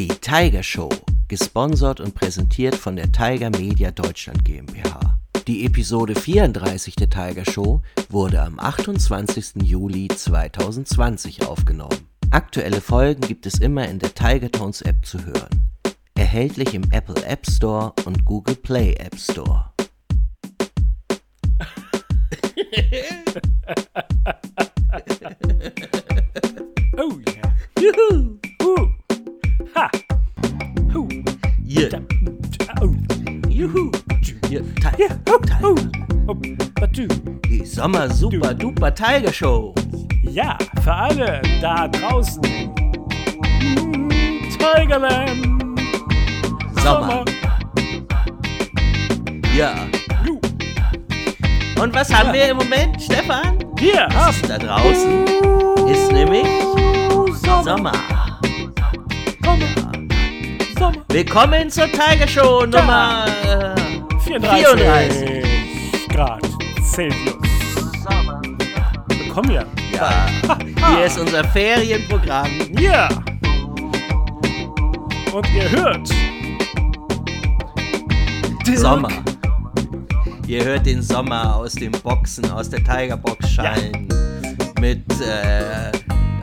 Die Tiger Show, gesponsert und präsentiert von der Tiger Media Deutschland GmbH. Die Episode 34 der Tiger Show wurde am 28. Juli 2020 aufgenommen. Aktuelle Folgen gibt es immer in der Tiger Tones App zu hören. Erhältlich im Apple App Store und Google Play App Store. Super Tiger Show. Ja, für alle da draußen. Mm, Tigerland. Sommer. Ja. Ju. Und was haben wir im Moment, Stefan? Hier, hast Da draußen ist nämlich Sommer. Sommer. Sommer. Sommer. Willkommen zur Tiger Show Nummer äh, 34, 34. Grad Celsius. Bekommen wir. Ja. Hier ist unser Ferienprogramm. Ja. Und ihr hört. Sommer. Ihr hört den Sommer aus den Boxen, aus der Tigerbox schallen. Mit äh,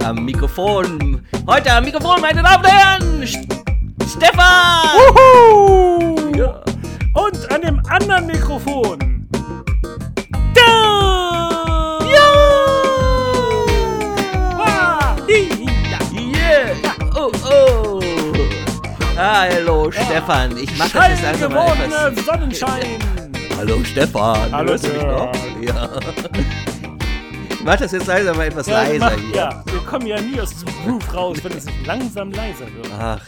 am Mikrofon. Heute am Mikrofon, meine Damen und Herren, St Stefan! Uhu. Ja. Und an dem anderen Mikrofon. Hallo, Stefan. Ich mache das jetzt langsam mal etwas. Sonnenschein. Hallo, Stefan. Hallo, Hörst du mich noch? Ja. Ich mach das jetzt langsam mal etwas Ja, leiser machen- hier. ja, wir kommen ja nie aus diesem Groove raus, wenn es nicht langsam leiser wird. Ach,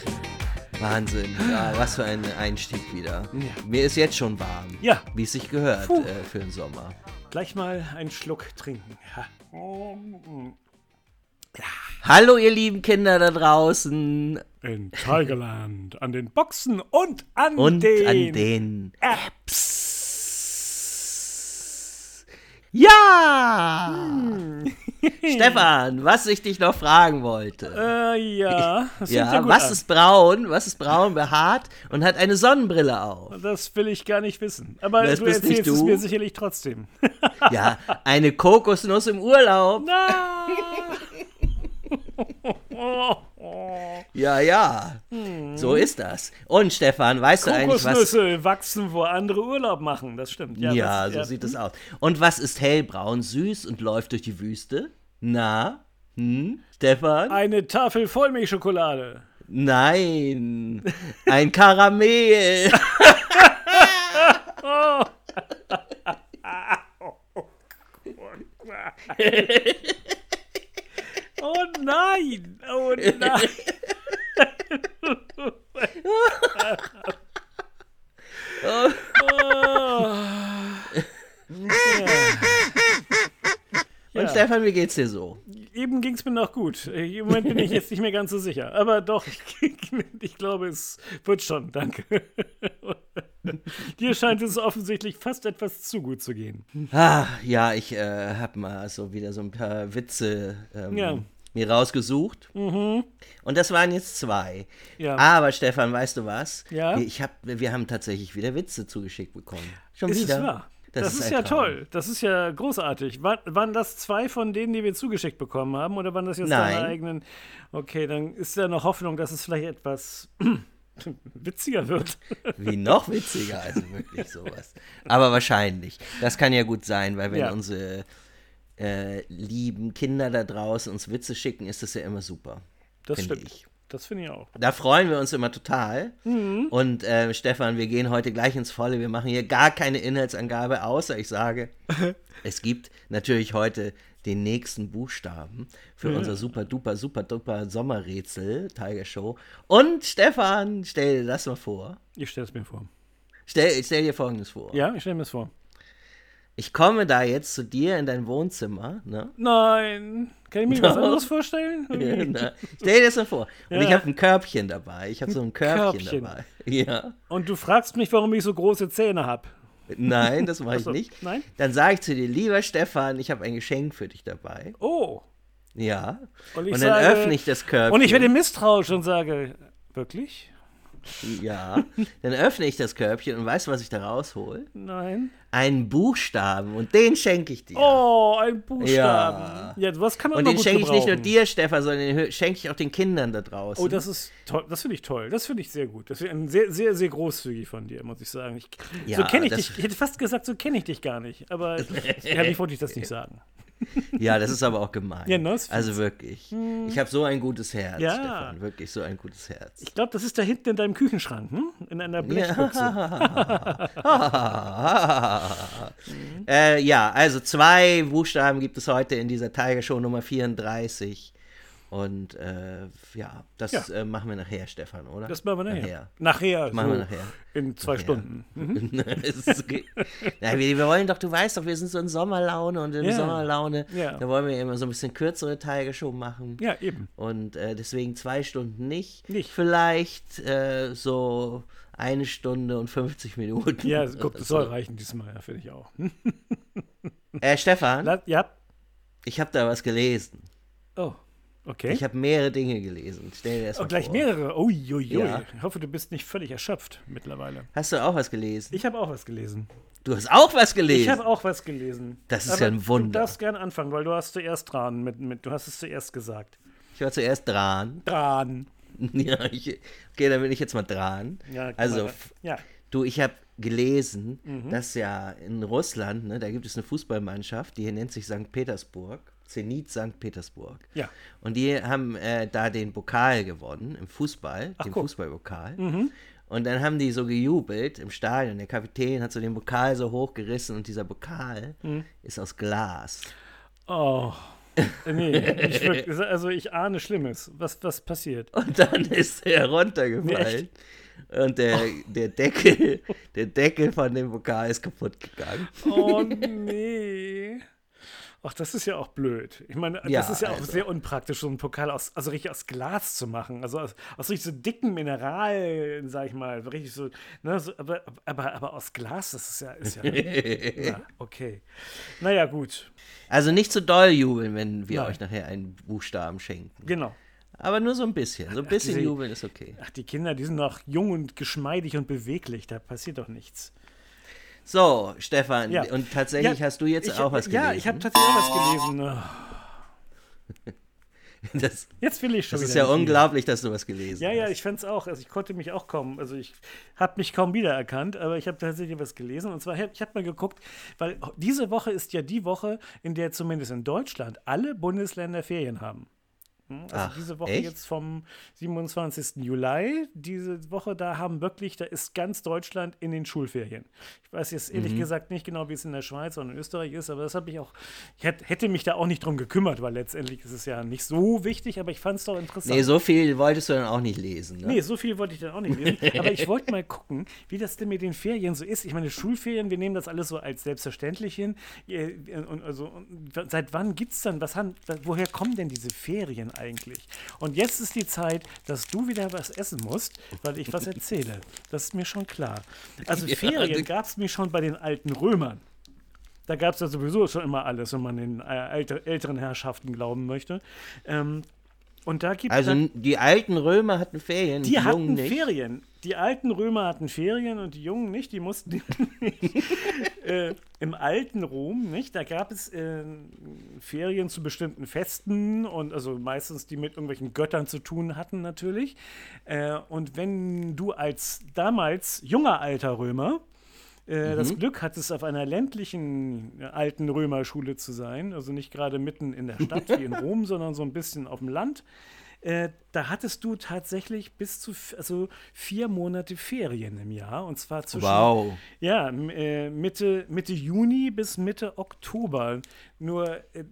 Wahnsinn. Ja, was für ein Einstieg wieder. Ja. Mir ist jetzt schon warm. Ja. Wie es sich gehört äh, für den Sommer. Gleich mal einen Schluck trinken. Ja. Hallo, ihr lieben Kinder da draußen. In Tigerland, an den Boxen und an Und den, an den Apps. Ja! Hm. Stefan, was ich dich noch fragen wollte. Äh, ja. Das ja, gut was an. ist braun? Was ist braun behaart und hat eine Sonnenbrille auf? Das will ich gar nicht wissen. Aber Das du erzählst es du. mir sicherlich trotzdem. Ja, eine Kokosnuss im Urlaub. Na. Ja, ja. So ist das. Und Stefan, weißt du eigentlich, was. Kokosnüsse wachsen, wo andere Urlaub machen. Das stimmt. Ja, Ja, das, so sieht es aus. Und was ist hellbraun, süß und läuft durch die Wüste? Na? Hm? Stefan? Eine Tafel Vollmilchschokolade. Nein. Ein Karamell. Oh nein! Oh nein! oh. Und Ja. Stefan, wie geht's dir so? Eben ging es mir noch gut. Im Moment bin ich jetzt nicht mehr ganz so sicher. Aber doch, ich glaube, es wird schon. Danke. Dir scheint es offensichtlich fast etwas zu gut zu gehen. Ah, ja, ich äh, hab mal so wieder so ein paar Witze ähm, Ja. Mhm. mir rausgesucht. Und das waren jetzt zwei. Ja. Aber Stefan, weißt du was? Ja? Ich hab, wir haben tatsächlich wieder Witze zugeschickt bekommen. Schon Ist wieder. es wahr? Das, ist, ein ja toll. Das ist ja großartig. War, waren das zwei von denen, die wir zugeschickt bekommen haben? Oder waren das jetzt Nein. deine eigenen? Okay, dann ist ja noch Hoffnung, dass es vielleicht etwas witziger wird. Wie noch witziger, also wirklich sowas. Aber wahrscheinlich. Das kann ja gut sein, weil wenn Ja. unsere äh, lieben Kinder da draußen uns Witze schicken, ist das ja immer super. Das Finde stimmt. ich. Das finde ich auch. Da freuen wir uns immer total. Mhm. Und äh, Stefan, wir gehen heute gleich ins Volle. Wir machen hier gar keine Inhaltsangabe, außer ich sage, es gibt natürlich heute den nächsten Buchstaben für unser super duper super duper Sommerrätsel Tiger Show. Und Stefan, stell dir das mal vor. Ich stelle es mir vor. Stell, stell dir Folgendes vor. Ja, ich stelle mir es vor. Ich komme da jetzt zu dir in dein Wohnzimmer, ne? Nein. Kann ich mir was Doch. anderes vorstellen? Na, Stell dir das mal vor. Und Ja. ich habe ein Körbchen dabei. Ich habe so ein Körbchen, Körbchen. dabei. Ja. Und du fragst mich, warum ich so große Zähne habe. Nein, das mache ich Ach so, nicht. nein? Dann sage ich zu dir, lieber Stefan, ich habe ein Geschenk für dich dabei. Oh. Ja. Und Und, dann sage- öffne ich das Körbchen. Und ich werde misstrauisch und sage, Wirklich? Ja. Dann öffne ich das Körbchen und weißt du, was ich da raushol? Nein. Einen Buchstaben und den schenke ich dir. Oh, ein Buchstaben. Ja. Ja, was kann man und den schenke ich nicht nur dir, Stefan, sondern den schenke ich auch den Kindern da draußen. Oh, das ist toll. Das finde ich toll. Das finde ich sehr gut. Das ist sehr, sehr, sehr großzügig von dir, muss ich sagen. Ich, so Ja, kenne ich dich. Ich hätte fast gesagt, so kenne ich dich gar nicht. Aber ehrlich wollte ich das nicht sagen. Ja, das ist aber auch gemein. Ja, ne, also wirklich. Ich habe so ein gutes Herz, Ja. Stefan. Wirklich so ein gutes Herz. Ich glaube, das ist da hinten in deinem Küchenschrank, hm? In einer Blechbüchse. äh, ja, also zwei Buchstaben gibt es heute in dieser Tiger Show Nummer 34. Und äh, ja, das Ja. Äh, machen wir nachher, Stefan, oder? Das machen wir nachher. Nachher. Machen so wir nachher. In zwei Nachher. Stunden. Mhm. Na, wir, wir wollen doch, du weißt doch, wir sind so in Sommerlaune und in Ja. Sommerlaune, Ja. da wollen wir immer so ein bisschen kürzere Tiger Show machen. Ja, eben. Und äh, deswegen zwei Stunden nicht. Nicht. Vielleicht äh, so eine Stunde und 50 Minuten. Ja, guck, das so. soll reichen diesmal, ja, finde ich auch. Äh, Stefan, Ja. ich habe da was gelesen. Oh, okay. Ich habe mehrere Dinge gelesen. Stell dir das Oh, mal gleich vor. mehrere. Uiuiui. Ja. Ich hoffe, du bist nicht völlig erschöpft mittlerweile. Hast du auch was gelesen? Ich habe auch was gelesen. du hast auch was gelesen. Ich habe auch was gelesen. Das ist ja ein Du Wunder. darfst gern anfangen, weil du hast zuerst dran. Mit, mit, du hast es zuerst gesagt. Ich war zuerst dran. Dran. ja, ich, okay, dann bin ich jetzt mal dran. Ja, also, mal. ja. du, ich habe gelesen, Mhm. dass ja in Russland, ne, da gibt es eine Fußballmannschaft, die nennt sich St. Petersburg. Zenit St. Petersburg. Ja. Und die haben äh, da den Pokal gewonnen im Fußball, den guck. Mhm. Fußballpokal. Und dann haben die so gejubelt im Stadion. Der Kapitän hat so den Pokal so hochgerissen und dieser Pokal Mhm. ist aus Glas. Oh. Nee, nicht wirklich. also ich ahne Schlimmes. Was, was passiert? Und dann ist er runtergefallen. und der, der, Deckel, der Deckel von dem Pokal ist kaputt gegangen. Oh nee. Ach, das ist ja auch blöd. Ich meine, das Ja, ist ja auch also. sehr unpraktisch, so einen Pokal aus, also richtig aus Glas zu machen. Also aus, aus richtig so dicken Mineralien, sag ich mal. Richtig so, ne, so aber, aber, aber aus Glas, das ist ja, ist ja, ja okay. Naja, gut. Also nicht zu doll jubeln, wenn wir Nein. euch nachher einen Buchstaben schenken. Genau. Aber nur so ein bisschen. So ein bisschen diese- jubeln ist okay. Ach, die Kinder, die sind noch jung und geschmeidig und beweglich. Da passiert doch nichts. So, Stefan, Ja. und tatsächlich Ja, hast du jetzt ich, auch was gelesen. Ja, ich habe tatsächlich auch was gelesen. Ah, das, Jetzt will ich schon das ist wieder ja mehr. unglaublich, dass du was gelesen Ja, ja, hast. ich fand es auch. Also ich konnte mich auch kaum, also ich habe mich kaum wiedererkannt, aber ich habe tatsächlich was gelesen. Und zwar, ich habe mal geguckt, weil diese Woche ist ja die Woche, in der zumindest in Deutschland alle Bundesländer Ferien haben. Also Ach, diese Woche echt? jetzt vom 27. Juli, diese Woche, da haben wirklich, da ist ganz Deutschland in den Schulferien. Ich weiß jetzt Mhm. ehrlich gesagt nicht genau, wie es in der Schweiz und in Österreich ist, aber das habe ich auch, ich hätt- hätte mich da auch nicht drum gekümmert, weil letztendlich ist es ja nicht so wichtig, aber ich fand es doch interessant. Nee, so viel wolltest du dann auch nicht lesen. Ne? Nee, so viel wollte ich dann auch nicht lesen. Aber ich wollte mal gucken, wie das denn mit den Ferien so ist. Ich meine, Schulferien, wir nehmen das alles so als selbstverständlich hin. Äh, Und also, seit wann gibt es dann, was haben, woher kommen denn diese Ferien eigentlich? Und jetzt ist die Zeit, dass du wieder was essen musst, weil ich was erzähle. Das ist mir schon klar. Also Ja, Ferien gab es mir schon bei den alten Römern. Da gab es ja sowieso schon immer alles, wenn man den äh, älter, älteren Herrschaften glauben möchte. Ähm, und da gibt. Also die alten Römer hatten Ferien, Die die hatten. Ferien. Die alten Römer hatten Ferien und die Jungen nicht. Die mussten äh, im alten Rom nicht. Da gab es äh, Ferien zu bestimmten Festen und also meistens die mit irgendwelchen Göttern zu tun hatten natürlich. Äh, und wenn du als damals junger alter Römer äh, das Glück hattest, auf einer ländlichen äh, alten Römerschule zu sein, also nicht gerade mitten in der Stadt wie in Rom, sondern so ein bisschen auf dem Land, äh, da hattest du tatsächlich bis zu also vier Monate Ferien im Jahr und zwar zwischen Wow. ja äh, Mitte Mitte Juni bis Mitte Oktober. Nur äh,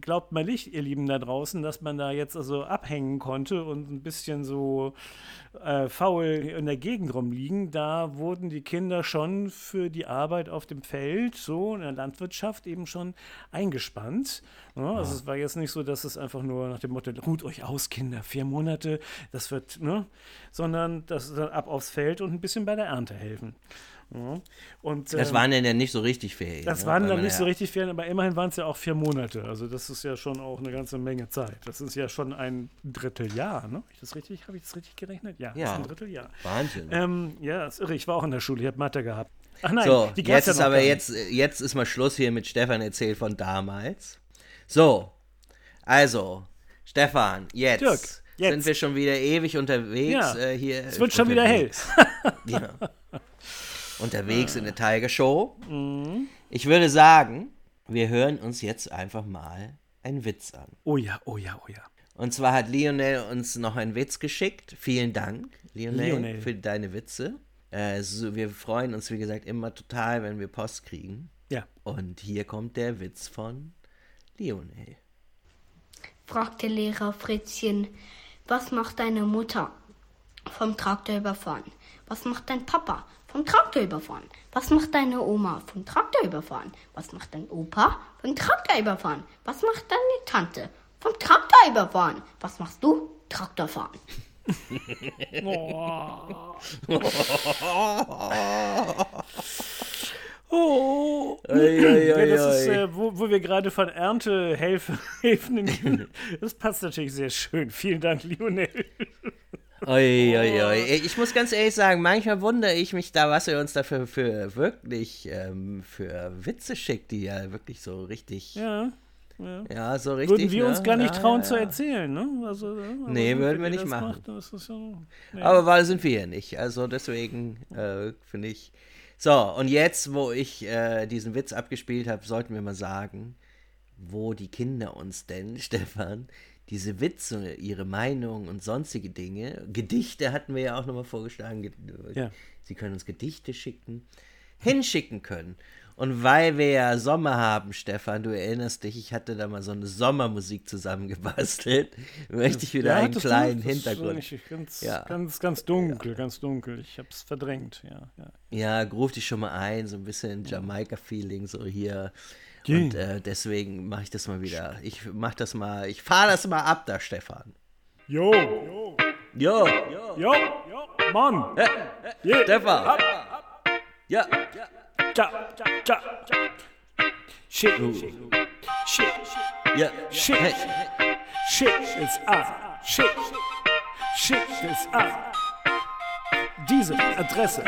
glaubt mal nicht, ihr Lieben da draußen, dass man da jetzt also abhängen konnte und ein bisschen so äh, faul in der Gegend rumliegen. Da wurden die Kinder schon für die Arbeit auf dem Feld, so in der Landwirtschaft eben schon eingespannt. Ja, also es war jetzt nicht so, dass es einfach nur nach dem Motto, ruht euch aus, Kinder, vier Monate, das wird, ne? Sondern das dann ab aufs Feld und ein bisschen bei der Ernte helfen. Ja. Und, Das ähm, waren ja nicht so richtig Ferien. das ne? waren dann nicht ja- so richtig Ferien, aber immerhin waren es ja auch vier Monate. Also das ist ja schon auch eine ganze Menge Zeit. Das ist ja schon ein Dritteljahr, ne? Hab ich das richtig, habe ich das richtig gerechnet? Ja, das Ja. ein Dritteljahr. Wahnsinn. Ähm, ja, ist irre. Ich war auch in der Schule, ich habe Mathe gehabt. Ach nein, so, die jetzt ja ist aber jetzt, jetzt ist mal Schluss hier mit Stefan erzählt von damals. So, also, Stefan, jetzt, Dirk, jetzt. sind wir schon wieder ewig unterwegs. Ja, äh, hier Es wird schon wieder hell. Ja. Unterwegs in der Tiger Show. Mhm. Ich würde sagen, wir hören uns jetzt einfach mal einen Witz an. Oh ja, oh ja, oh ja. Und zwar hat Lionel uns noch einen Witz geschickt. Vielen Dank, Lionel, Lionel. für deine Witze. Äh, so, wir freuen uns, wie gesagt, immer total, wenn wir Post kriegen. Ja. Und hier kommt der Witz von Lionel. Fragte Lehrer Fritzchen, was macht deine Mutter? Vom Traktor überfahren. Was macht dein Papa? Vom Traktor überfahren. Was macht deine Oma? Vom Traktor überfahren. Was macht dein Opa? Vom Traktor überfahren. Was macht deine Tante? Vom Traktor überfahren. Was machst du? Traktor fahren. Oh. Oi, oi, Ja, oi, das ist, äh, wo, wo wir gerade von Erntehelfen helfen. Das passt natürlich sehr schön. Vielen Dank, Lionel. Oi, oi, oi. Ich muss ganz ehrlich sagen, manchmal wundere ich mich da, was er uns dafür für wirklich ähm, für Witze schickt, die ja wirklich so richtig, ja, Ja, so richtig. würden wir ne? uns gar nicht ja, trauen ja, zu ja. erzählen, ne? Also, ja, aber Nee, würden wir nicht machen. Macht, ja, nee. Aber weil sind wir ja nicht. Also deswegen äh, finde ich. So, und jetzt, wo ich äh, diesen Witz abgespielt habe, sollten wir mal sagen, wo die Kinder uns denn, Stefan, diese Witze, ihre Meinung und sonstige Dinge, Gedichte hatten wir ja auch nochmal vorgeschlagen, ge- Ja. sie können uns Gedichte schicken, hinschicken können. Und weil wir ja Sommer haben, Stefan, du erinnerst dich, ich hatte da mal so eine Sommermusik zusammengebastelt, möchte ich wieder Ja, einen du? kleinen ist Hintergrund. nicht Ganz, Ja. ganz, ganz dunkel, ganz dunkel. Ich hab's verdrängt, ja. ja. Ja, ruf dich schon mal ein, so ein bisschen Jamaika-Feeling, so hier. Yeah. Und äh, deswegen mache ich das mal wieder. Ich mach das mal, ich fahre das mal ab da, Stefan. Jo, jo, Jo, jo, jo, Mann. Yeah. Stefan. Ja, Ja, ja, ja. Shit, shit, ja. shit, Hey. shit ist an. Shit, shit ist an. Diese Adresse.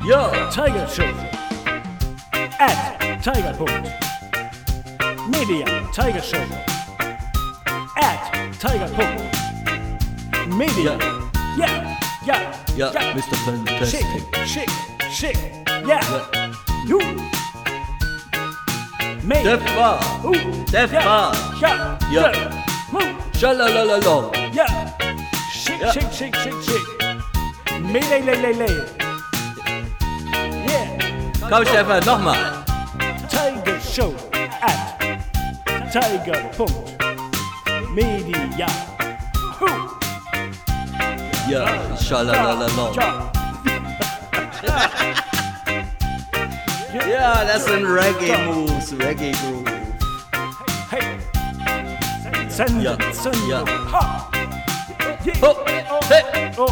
Jo, Tiger Show. At Tiger. Media Tiger Show. At Tiger. Media. Ja, ja, ja, ja. Mr. Schick, Fantastic. schick, schick. Ja. Du. Media. Stefan, Uh. Stefan. Ja. Ja. Hu. Schalalalala. Ja. Schick, Ja. schick, schick, schick, schick. Melee, le, le, le. Yeah. Komm, Stefan, nochmal. Tiger Show at Tiger. Media. Hu. Ja, schalalalala. Ja. Ja, das sind Reggae-Moves, Reggae-Groove. Hey. Senden, Ja. senden. Ja. Ha. Yeah. Ho, hey. Oh.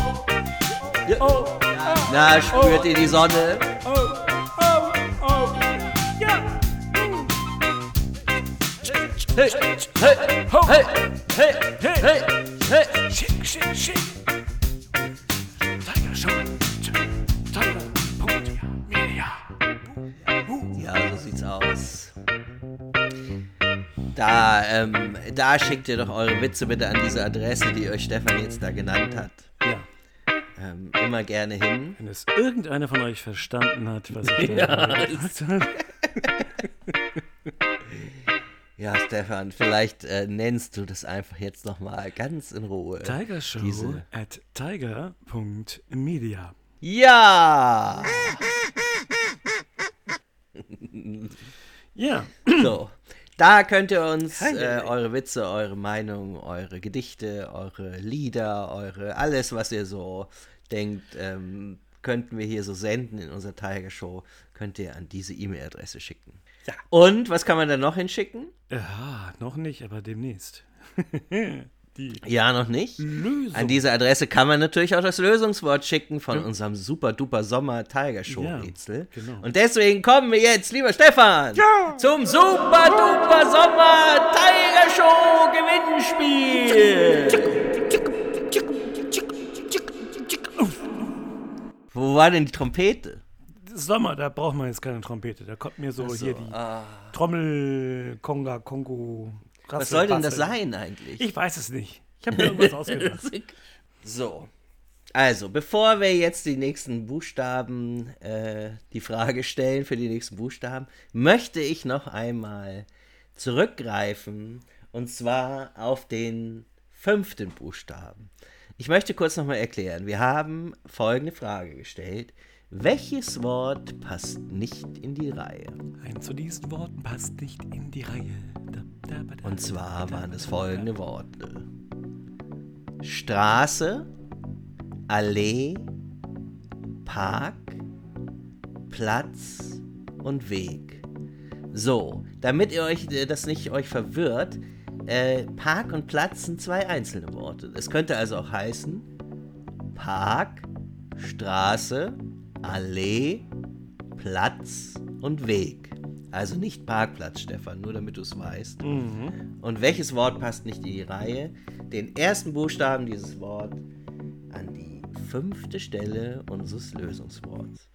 Ja. Oh. Na, spürt ihr die Sonne? Oh. Oh. Oh. Ja. Hey, hey, Ho. hey, hey, hey, hey. Schick, schick, schick. Da, ähm, da schickt ihr doch eure Witze bitte an diese Adresse, die euch Stefan jetzt da genannt hat. Ja. Ähm, immer gerne hin. Wenn es irgendeiner von euch verstanden hat, was ich da gesagt habe. Ja, Stefan, vielleicht äh, nennst du das einfach jetzt nochmal ganz in Ruhe. Tiger Show Diese. at tiger.media. Ja! Ja. So. Da könnt ihr uns äh, eure Witze, eure Meinung, eure Gedichte, eure Lieder, eure alles, was ihr so denkt, ähm, könnten wir hier so senden in unserer Tiger Show, könnt ihr an diese E-Mail-Adresse schicken. Ja. Und was kann man da noch hinschicken? Ja, noch nicht, aber demnächst. die Ja, noch nicht. Lösung. An diese Adresse kann man natürlich auch das Lösungswort schicken von unserem super duper Sommer Tiger Show Ja, Rätsel. genau. Und deswegen kommen wir jetzt, lieber Stefan, zum super duper Sommer Tiger Show Gewinnspiel. Wo war denn die Trompete? Sommer, da braucht man jetzt keine Trompete. Da kommt mir so, so, hier die ah. Trommel, Konga, Kongo. Was Rassel, soll denn das sein eigentlich? Ich weiß es nicht. Ich habe mir irgendwas ausgedacht. So. Also, bevor wir jetzt die nächsten Buchstaben, äh, die Frage stellen für die nächsten Buchstaben, möchte ich noch einmal zurückgreifen und zwar auf den fünften Buchstaben. Ich möchte kurz nochmal erklären. Wir haben folgende Frage gestellt. Welches Wort passt nicht in die Reihe? Ein zu diesen Worten passt nicht in die Reihe. Da, da, da, Und zwar waren es folgende Worte. Straße, Allee, Park, Platz und Weg. So, damit ihr euch äh, das nicht euch verwirrt, äh, Park und Platz sind zwei einzelne Worte. Es könnte also auch heißen Park, Straße, Allee, Platz und Weg. Also nicht Parkplatz, Stefan, nur damit du es weißt. Und welches Wort passt nicht in die Reihe? Den ersten Buchstaben dieses Wort an die fünfte Stelle unseres Lösungsworts.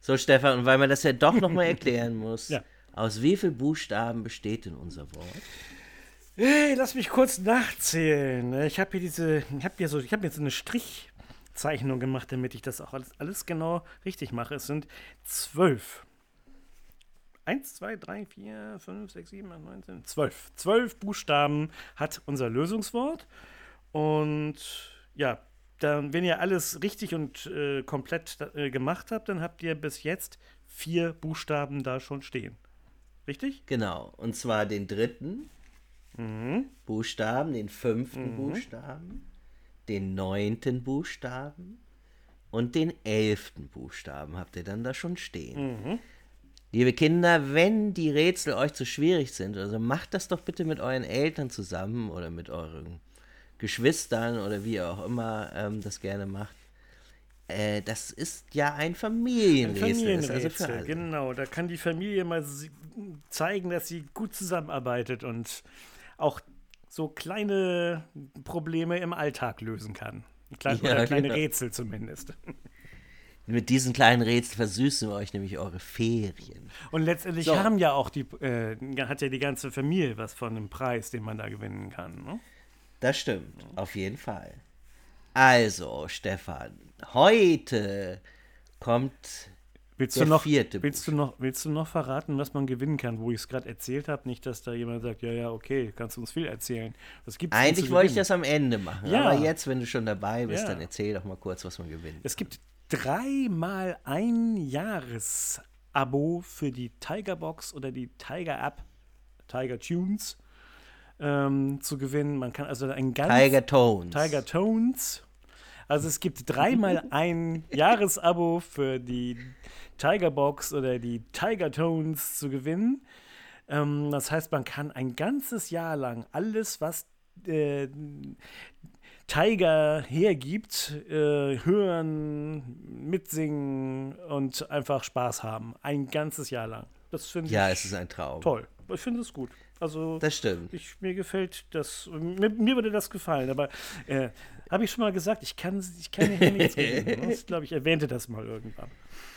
So, Stefan, und weil man das ja doch nochmal erklären muss, Ja. aus wie vielen Buchstaben besteht denn unser Wort? Hey, lass mich kurz nachzählen. Ich habe hier diese, ich habe hier so, ich habe jetzt so eine Strichzeichnung gemacht, damit ich das auch alles, alles genau richtig mache. Es sind zwölf. Eins, zwei, drei, vier, fünf, sechs, sieben, acht, neun, zehn, zwölf. Zwölf Buchstaben hat unser Lösungswort. Und ja, dann, wenn ihr alles richtig und äh, komplett äh, gemacht habt, dann habt ihr bis jetzt vier Buchstaben da schon stehen. Richtig? Genau, und zwar den dritten Buchstaben, den fünften Buchstaben, den neunten Buchstaben und den elften Buchstaben habt ihr dann da schon stehen. Liebe Kinder, wenn die Rätsel euch zu schwierig sind, also macht das doch bitte mit euren Eltern zusammen oder mit euren Geschwistern oder wie ihr auch immer ähm, das gerne macht. Äh, das ist ja ein Ein Familienrätsel. also für Familienrätsel, alle. genau. Da kann die Familie mal zeigen, dass sie gut zusammenarbeitet und auch so kleine Probleme im Alltag lösen kann. Kleine, Ja, oder kleine genau. Rätsel zumindest. Mit diesen kleinen Rätseln versüßen wir euch nämlich eure Ferien. Und letztendlich So. haben ja auch die, äh, hat ja die ganze Familie was von dem Preis, den man da gewinnen kann. Ne? Das stimmt, auf jeden Fall. Also, Stefan, heute kommt Willst Der du noch, vierte willst du noch, willst du noch verraten, was man gewinnen kann, wo ich es gerade erzählt habe? Nicht, dass da jemand sagt, ja, ja, okay, kannst du uns viel erzählen. Was gibt's Eigentlich wollte ich das am Ende machen, Ja. aber jetzt, wenn du schon dabei bist, Ja. dann erzähl doch mal kurz, was man gewinnt. Es gibt dreimal ein Jahresabo für die Tiger Box oder die Tiger App, Tiger Tunes, ähm, zu gewinnen. Man kann also ein ganz Tiger Tones. Tiger Tones. Also es gibt dreimal ein Jahresabo für die Tiger Box oder die Tiger Tones zu gewinnen. Ähm, das heißt, man kann ein ganzes Jahr lang alles, was äh, Tiger hergibt, äh, hören, mitsingen und einfach Spaß haben. Ein ganzes Jahr lang. Das finde Ja, ich es ist ein Traum. toll. Ich finde es gut. Also Das stimmt. ich, mir gefällt das, mir, mir würde das gefallen, aber äh, habe ich schon mal gesagt, ich kann, ich kann hier nichts gewinnen. ne? Ich glaube, ich erwähnte das mal irgendwann.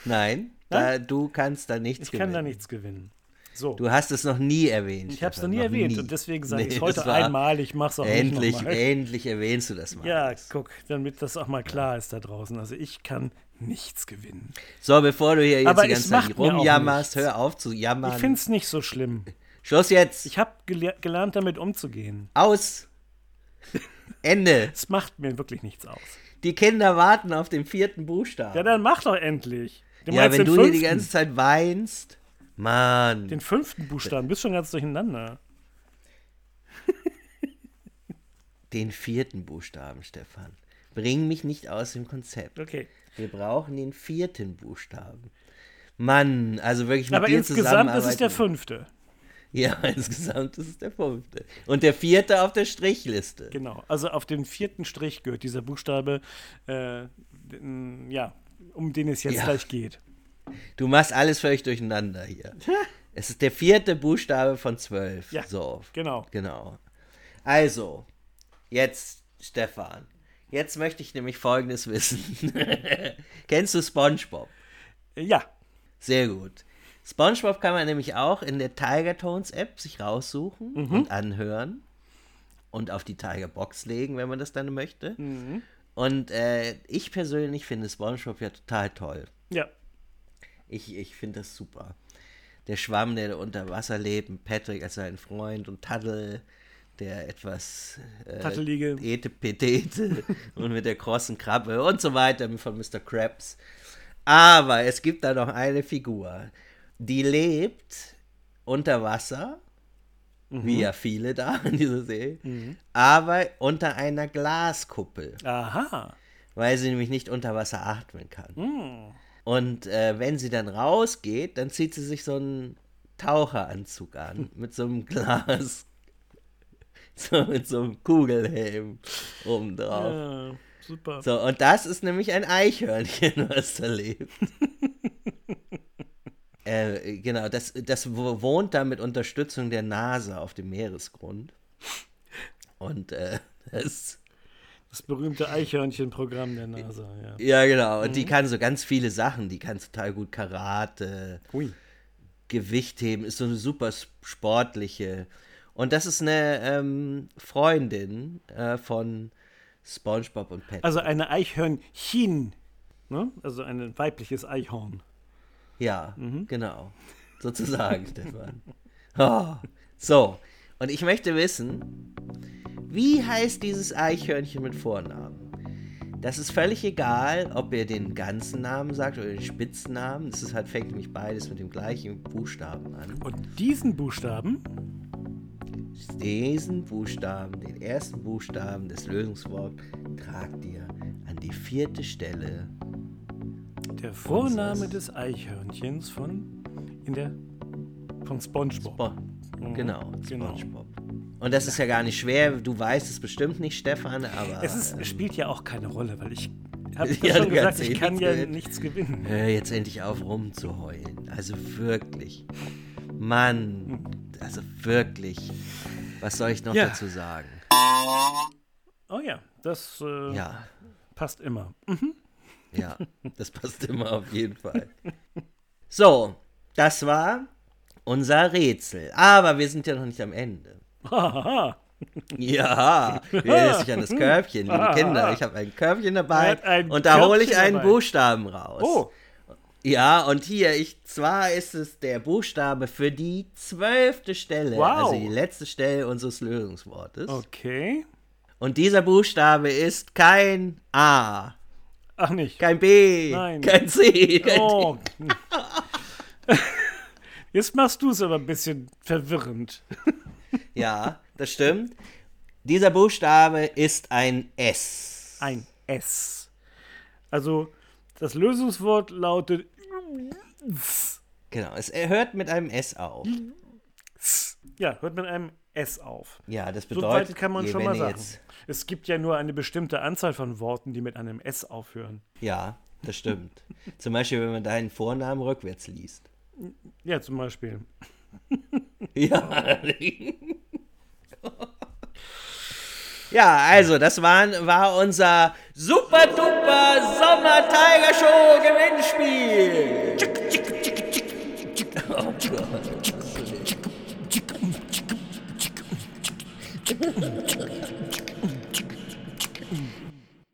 Nein, da, du kannst da nichts Ich gewinnen. kann da nichts gewinnen. So, Du hast es noch nie erwähnt. ich habe es noch nie erwähnt nie. und deswegen sage ich Nee, es heute einmal, ich mache es auch Endlich, nicht endlich erwähnst du das mal. Ja, guck, damit das auch mal klar ist da draußen. Also ich kann nichts gewinnen. So, bevor du hier jetzt Aber die ganze Zeit rumjammerst, hör auf zu jammern. Ich finde es nicht so schlimm. Schluss jetzt. Ich habe gele gelernt, damit umzugehen. Aus. Ende. Es macht mir wirklich nichts aus. Die Kinder warten auf den vierten Buchstaben. Ja, dann mach doch endlich. Du Ja, wenn den du hier die fünften? ganze Zeit weinst. Mann. Den fünften Buchstaben, bist schon ganz durcheinander. Den vierten Buchstaben, Stefan. Bring mich nicht aus dem Konzept. Okay. Wir brauchen den vierten Buchstaben. Mann, also wirklich mit Aber dir insgesamt ist es der fünfte. Ja, insgesamt ist es der fünfte. Und der vierte auf der Strichliste. Genau. Also auf den vierten Strich gehört dieser Buchstabe, äh, ja, um den es jetzt Ja. gleich geht. Du machst alles völlig durcheinander hier. Es ist der vierte Buchstabe von zwölf. Ja, so. genau. Genau. Also, jetzt, Stefan. Jetzt möchte ich nämlich Folgendes wissen. Kennst du SpongeBob? Ja, Sehr gut. SpongeBob kann man nämlich auch in der Tiger Tones App sich raussuchen und anhören und auf die Tiger Box legen, wenn man das dann möchte. Und äh, ich persönlich finde SpongeBob ja total toll. ja. Ich, ich finde das super. Der Schwamm, der unter Wasser lebt, Patrick als sein Freund und Taddle, der etwas äh, Tattelige. Etepetete und mit der krossen Krabbe und so weiter von Mr. Krabs. Aber es gibt da noch eine Figur, die lebt unter Wasser, wie ja viele da in dieser See, aber unter einer Glaskuppel Aha. weil sie nämlich nicht unter Wasser atmen kann. Und äh, wenn sie dann rausgeht, dann zieht sie sich so einen Taucheranzug an mit so einem Glas, so mit so einem Kugelhelm obendrauf. Ja, super. So, und das ist nämlich ein Eichhörnchen, was da lebt. Äh, genau, das, das wo- wohnt da mit Unterstützung der NASA auf dem Meeresgrund. Und äh, das Das berühmte Eichhörnchen-Programm der NASA, ja. Ja, genau. Und die kann so ganz viele Sachen. Die kann total gut Karate, Ui. Gewicht heben, ist so eine super sportliche. Und das ist eine ähm, Freundin äh, von SpongeBob und Patrick. Also eine Eichhörnchen, ne? Also ein weibliches Eichhorn. Ja, genau. Sozusagen, Stefan. Oh. So, und ich möchte wissen, wie heißt dieses Eichhörnchen mit Vornamen? Das ist völlig egal, ob ihr den ganzen Namen sagt oder den Spitznamen. Das ist halt, fängt nämlich beides mit dem gleichen Buchstaben an. Und diesen Buchstaben, Diesen Buchstaben, den ersten Buchstaben des Lösungsworts, tragt ihr an die vierte Stelle. Der Vorname des Eichhörnchens von in der von SpongeBob. Bo genau, genau. SpongeBob. Und das ist ja gar nicht schwer. Du weißt es bestimmt nicht, Stefan, aber. Es ist, spielt ja auch keine Rolle, weil ich habe Ja, schon gesagt, ich kann ja nichts gewinnen. Hör jetzt endlich auf rumzuheulen. Also wirklich. Mann. Also wirklich. Was soll ich noch Ja. dazu sagen? Oh ja, das äh, Ja, passt immer. Ja. Das passt immer auf jeden Fall. So, das war unser Rätsel. Aber wir sind ja noch nicht am Ende. Ja, wer erinnert sich an das Körbchen, liebe Kinder? Ich habe ein Körbchen dabei ein und da hole ich einen dabei. Buchstaben raus. Oh, Ja, und hier, ich, zwar ist es der Buchstabe für die zwölfte Stelle, Wow. also die letzte Stelle unseres Lösungswortes. okay. Und dieser Buchstabe ist kein A, Ach nicht. kein B, Nein. kein C, kein Oh. Jetzt machst du es aber ein bisschen verwirrend. D. Ja, das stimmt. Dieser Buchstabe ist ein S. Ein S. Also das Lösungswort lautet Genau, es hört mit einem S auf. ja, hört mit einem S auf. Ja, das So bedeutet, weit kann man schon mal sagen. Es gibt ja nur eine bestimmte Anzahl von Worten, die mit einem S aufhören. Ja, das stimmt. Zum Beispiel, wenn man deinen Vornamen rückwärts liest. Ja, zum Beispiel. Ja. Ja, also, das waren, war unser super duper Sommer Tiger Show Gewinnspiel. Oh Gott.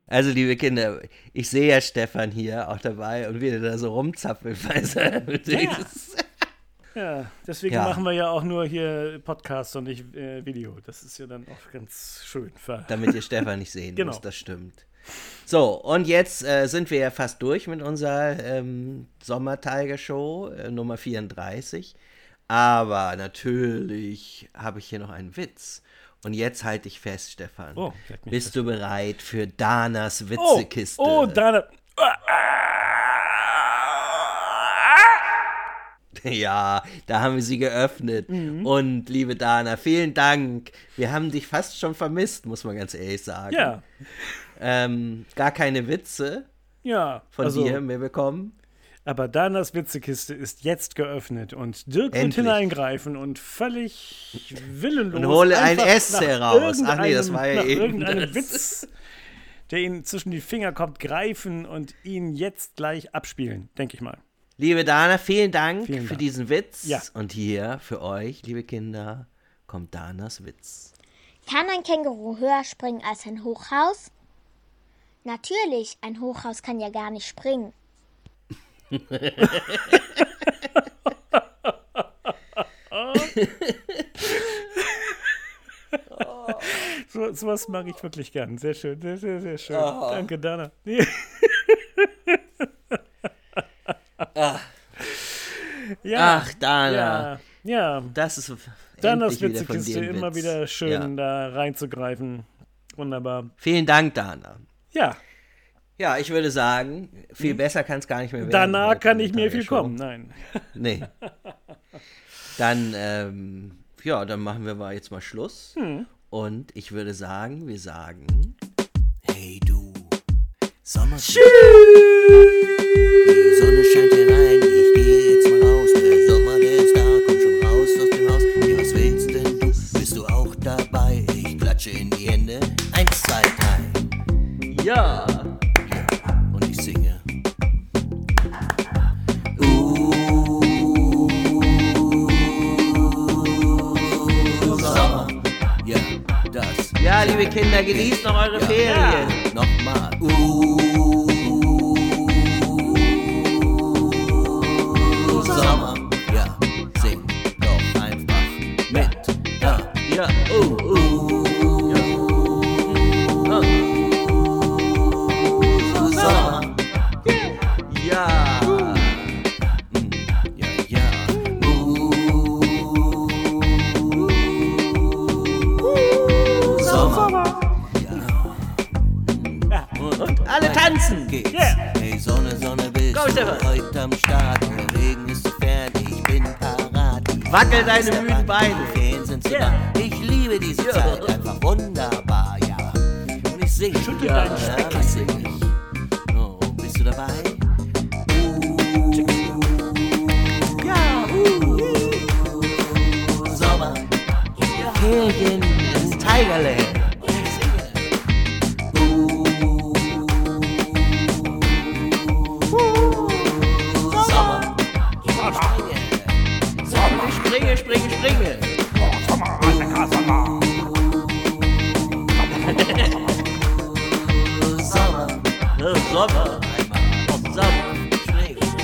Also, liebe Kinder, ich sehe ja Stefan hier auch dabei und wie der da so rumzappelt. Weiß er, Ja, deswegen Ja. machen wir ja auch nur hier Podcast und nicht äh, Video. Das ist ja dann auch ganz schön. Damit ihr Stefan nicht sehen Genau. müsst, das stimmt. So, und jetzt äh, sind wir ja fast durch mit unserer ähm, Sommer-Tiger-Show äh, Nummer 34. Aber natürlich habe ich hier noch einen Witz. Und jetzt halte ich fest, Stefan. Oh, ich Bist du bereit für Danas oh, Witzekiste? oh, Dana. Ja, da haben wir sie geöffnet. Mhm. Und liebe Dana, vielen Dank. Wir haben dich fast schon vermisst, muss man ganz ehrlich sagen. Ja, Ähm, gar keine Witze ja. von also, dir mehr bekommen. Aber Danas Witzekiste ist jetzt geöffnet und Dirk wird Endlich. hineingreifen und völlig willenlos. Und hole ein einfach S nach heraus. Ach nee, das irgendeinem- war ja nach eben irgendeinem das. Witz, der ihm zwischen die Finger kommt, greifen und ihn jetzt gleich abspielen, denke ich mal. Liebe Dana, vielen Dank Vielen für Dank. diesen Witz. Ja. Und hier für euch, liebe Kinder, kommt Danas Witz. Kann ein Känguru höher springen als ein Hochhaus? Natürlich, ein Hochhaus kann ja gar nicht springen. So, sowas mag ich wirklich gern. Sehr schön, sehr, sehr, sehr schön. Oh. Danke, Dana. ja, Ach, Dana. ja, ja. Das ist Danas Witzekiste immer Witz. wieder schön Ja. da reinzugreifen. Wunderbar. Vielen Dank, Dana. Ja, Ja, ich würde sagen, viel besser kann es gar nicht mehr werden. danach kann nicht mehr viel Tagesschau. kommen. Nein. Nee. Dann, ähm, ja, dann machen wir mal jetzt mal Schluss. Hm. Und ich würde sagen, wir sagen, hey du, Sommer. Die Und alle tanzen. Geht's. Yeah. Hey Sonne, Sonne, bist Go, du heute am Start? Der Regen ist zu fertig, ich bin parat. Wackel deine müden Beine. Ferien sind zu Yeah. Ich liebe diese Zeit, einfach wunderbar, ja. Und ich singe. Schüttel ja, deinen ja, Speck. sing ich. Oh, bist du dabei? Ja, Sommer. Ferien in Tigerland.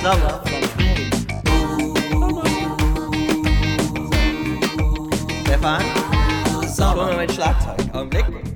Spring. Sommer. Spring. Stefan. Sommer. Ich hol mal mein Schlagzeug. Augenblick.